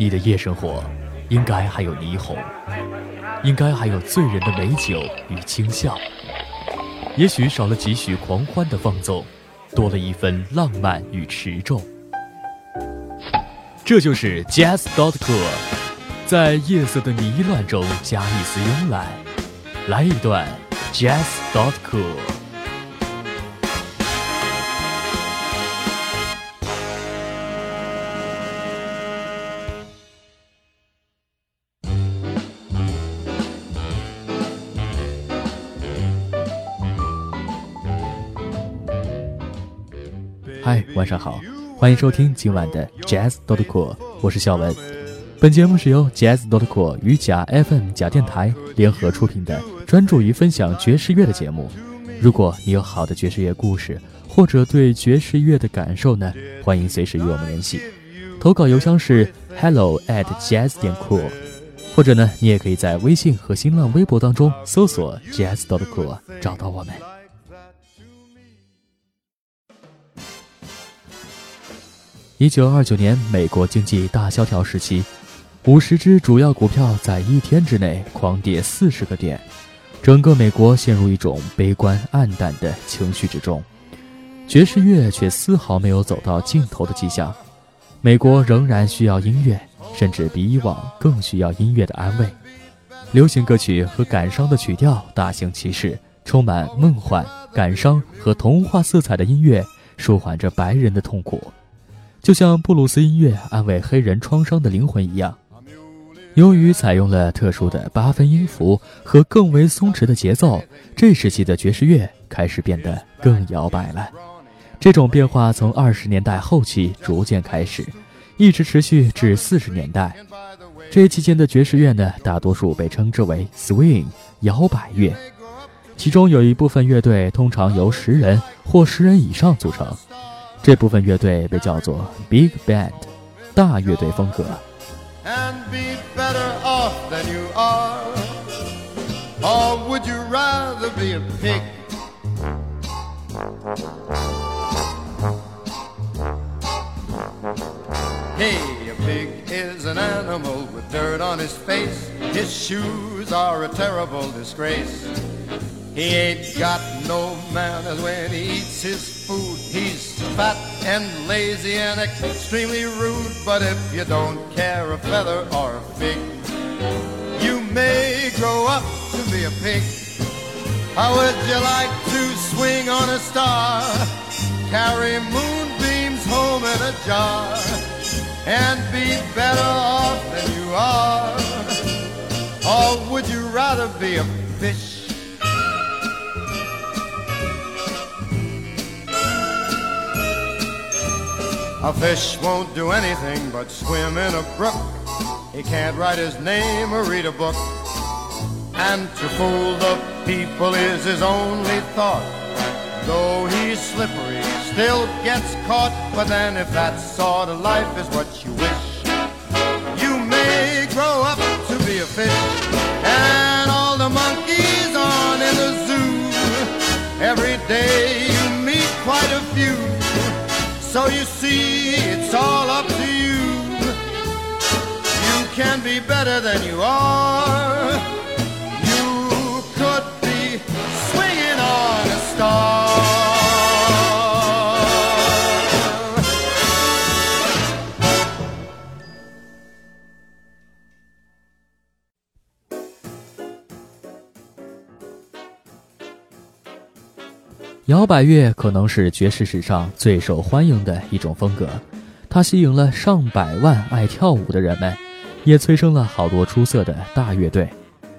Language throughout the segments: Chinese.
你的夜生活应该还有霓虹，应该还有醉人的美酒与轻笑，也许少了几许狂欢的放纵，多了一分浪漫与持重。这就是 Jazz dot cool，在夜色的迷乱中加一丝慵懒，来一段 Jazz dot cool。嗨，晚上好，欢迎收听今晚的 Jazz dot cool，我是小文。本节目是由 Jazz dot cool 与假 FM 假电台联合出品的，专注于分享爵士乐的节目。如果你有好的爵士乐故事，或者对爵士乐的感受呢，欢迎随时与我们联系。投稿邮箱是 hello at jazz 点 cool，或者呢，你也可以在微信和新浪微博当中搜索 Jazz dot cool 找到我们。一九二九年，美国经济大萧条时期，五十只主要股票在一天之内狂跌四十个点，整个美国陷入一种悲观暗淡的情绪之中。爵士乐却丝毫没有走到尽头的迹象。美国仍然需要音乐，甚至比以往更需要音乐的安慰。流行歌曲和感伤的曲调大行其事，充满梦幻、感伤和童话色彩的音乐，舒缓着白人的痛苦。就像布鲁斯音乐安慰黑人创伤的灵魂一样，由于采用了特殊的八分音符和更为松弛的节奏，这时期的爵士乐开始变得更摇摆了。这种变化从二十年代后期逐渐开始，一直持续至四十年代。这期间的爵士乐呢，大多数被称之为 swing 摇摆乐，其中有一部分乐队通常由十人或十人以上组成。这部分乐队被叫做 Big Band，大乐队风格。And be better off than you are, or would you rather be a pig? Hey, a pig is an animal with dirt on his face. His shoes are a terrible disgrace. He ain't got no manners when he eats his food. He's fat and lazy and extremely rude. But if you don't care a feather or a fig, you may grow up to be a pig. How would you like to swing on a star? Carry moonbeams home in a jar and be better off than you are? Or would you rather be a fish? A fish won't do anything but swim in a brook. He can't write his name or read a book. And to fool the people is his only thought. Though he's slippery, still gets caught. But then if that sort of life is what you wish, you may grow up to be a fish. So you see, it's all up to you. You can be better than you are. 百乐可能是爵士史上最受欢迎的一种风格，它吸引了上百万爱跳舞的人们，也催生了好多出色的大乐队。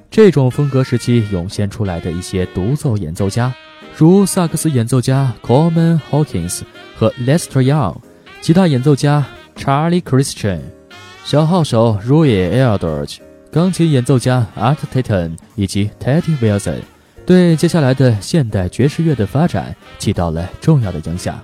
这种风格时期涌现出来的一些独奏演奏家，如萨克斯演奏家 Coleman Hawkins 和 Lester Young，吉他演奏家 Charlie Christian，小号手 Roy Eldridge，钢琴演奏家 Art Tatum 以及 Teddy Wilson。对接下来的现代爵士乐的发展起到了重要的影响。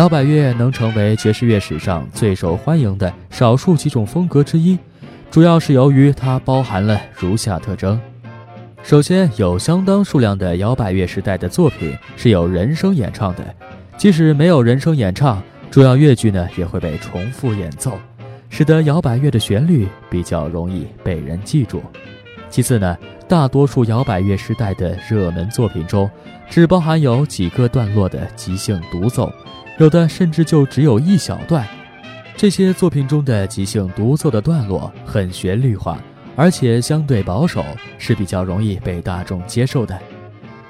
摇摆乐能成为爵士乐史上最受欢迎的少数几种风格之一，主要是由于它包含了如下特征：首先，有相当数量的摇摆乐时代的作品是有人声演唱的，即使没有人声演唱，主要乐句呢也会被重复演奏，使得摇摆乐的旋律比较容易被人记住。其次呢，大多数摇摆乐时代的热门作品中，只包含有几个段落的即兴独奏。有的甚至就只有一小段，这些作品中的即兴独奏的段落很旋律化，而且相对保守，是比较容易被大众接受的。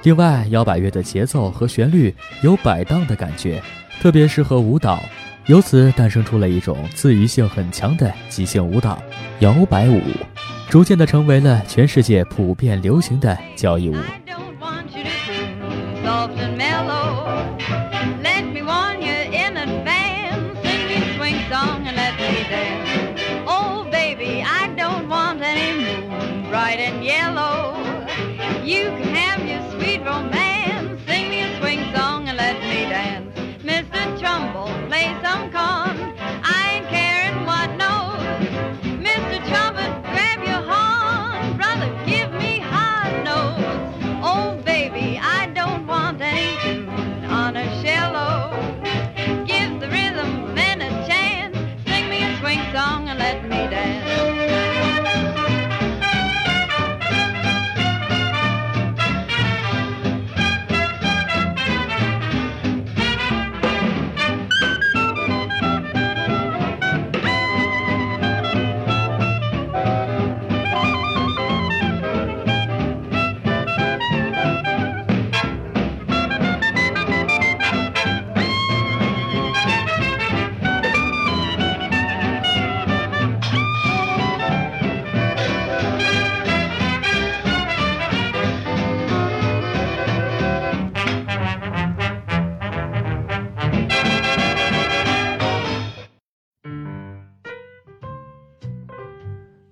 另外，摇摆乐的节奏和旋律有摆荡的感觉，特别适合舞蹈，由此诞生出了一种自娱性很强的即兴舞蹈——摇摆舞，逐渐的成为了全世界普遍流行的交谊舞。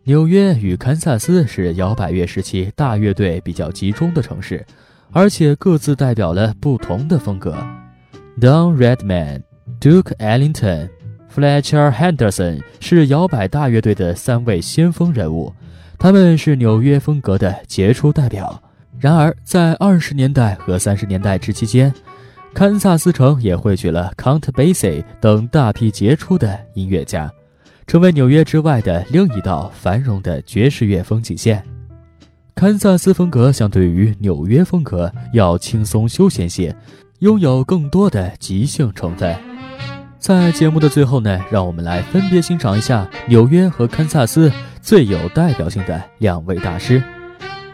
纽约与堪萨斯是摇摆乐时期大乐队比较集中的城市，而且各自代表了不同的风格。Don Redman、Duke Ellington、Fletcher Henderson 是摇摆大乐队的三位先锋人物，他们是纽约风格的杰出代表。然而，在二十年代和三十年代之期间，堪萨斯城也汇聚了 Count Basie 等大批杰出的音乐家。成为纽约之外的另一道繁荣的爵士乐风景线。堪萨斯风格相对于纽约风格要轻松休闲些，拥有更多的即兴成分。在节目的最后呢，让我们来分别欣赏一下纽约和堪萨斯最有代表性的两位大师：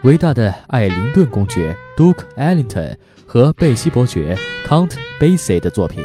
伟大的艾灵顿公爵 Duke Ellington 和贝西伯爵 Count Basie 的作品。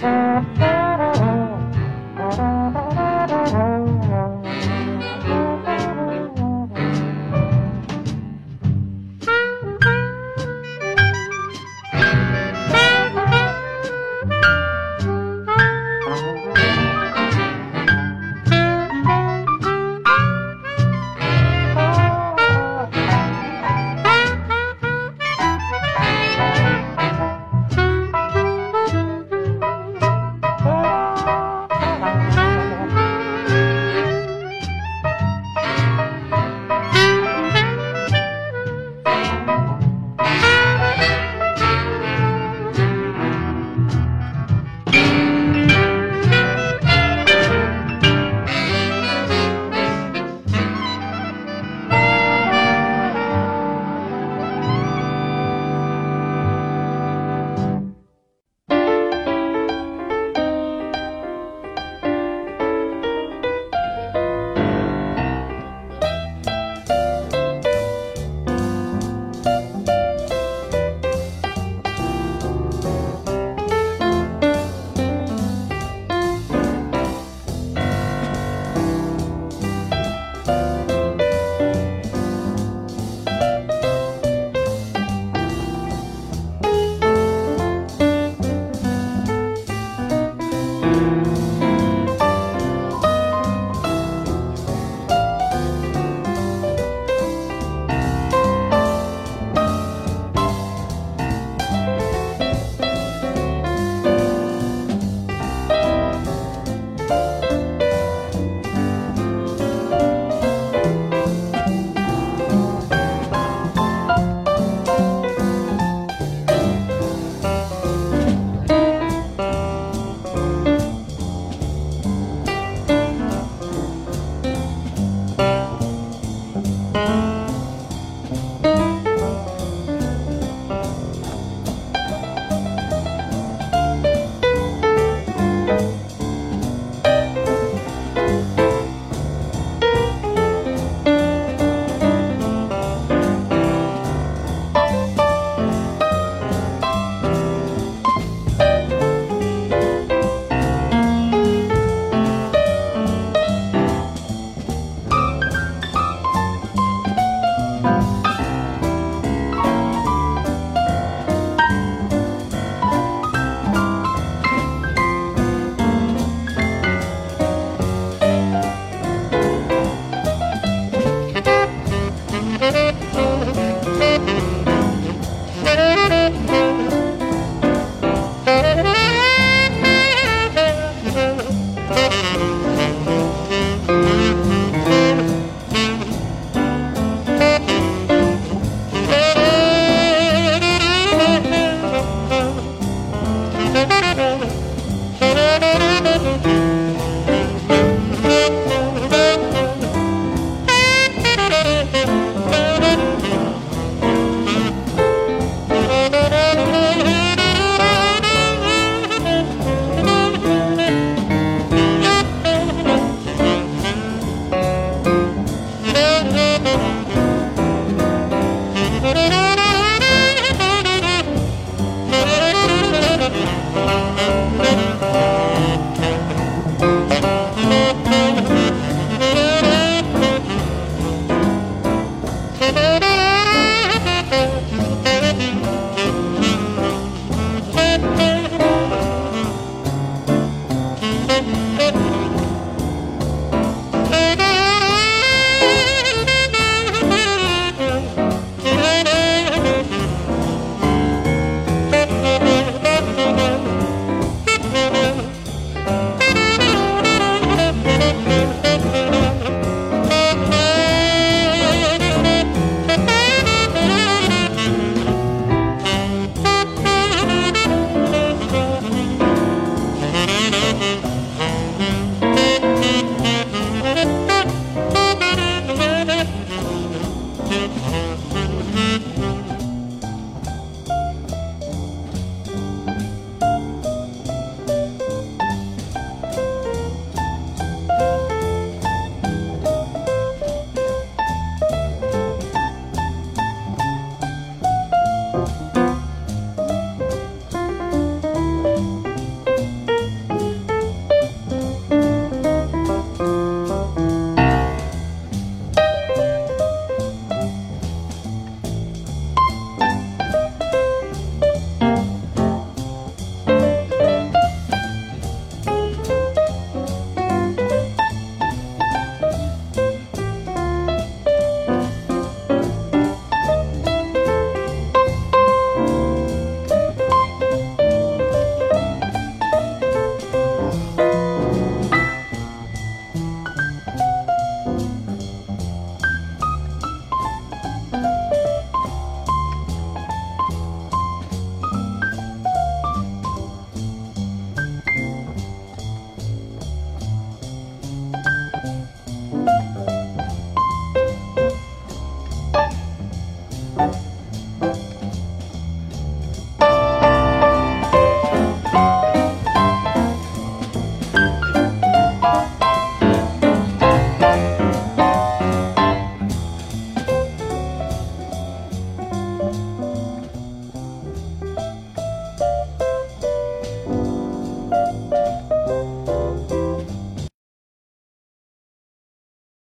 Thank you.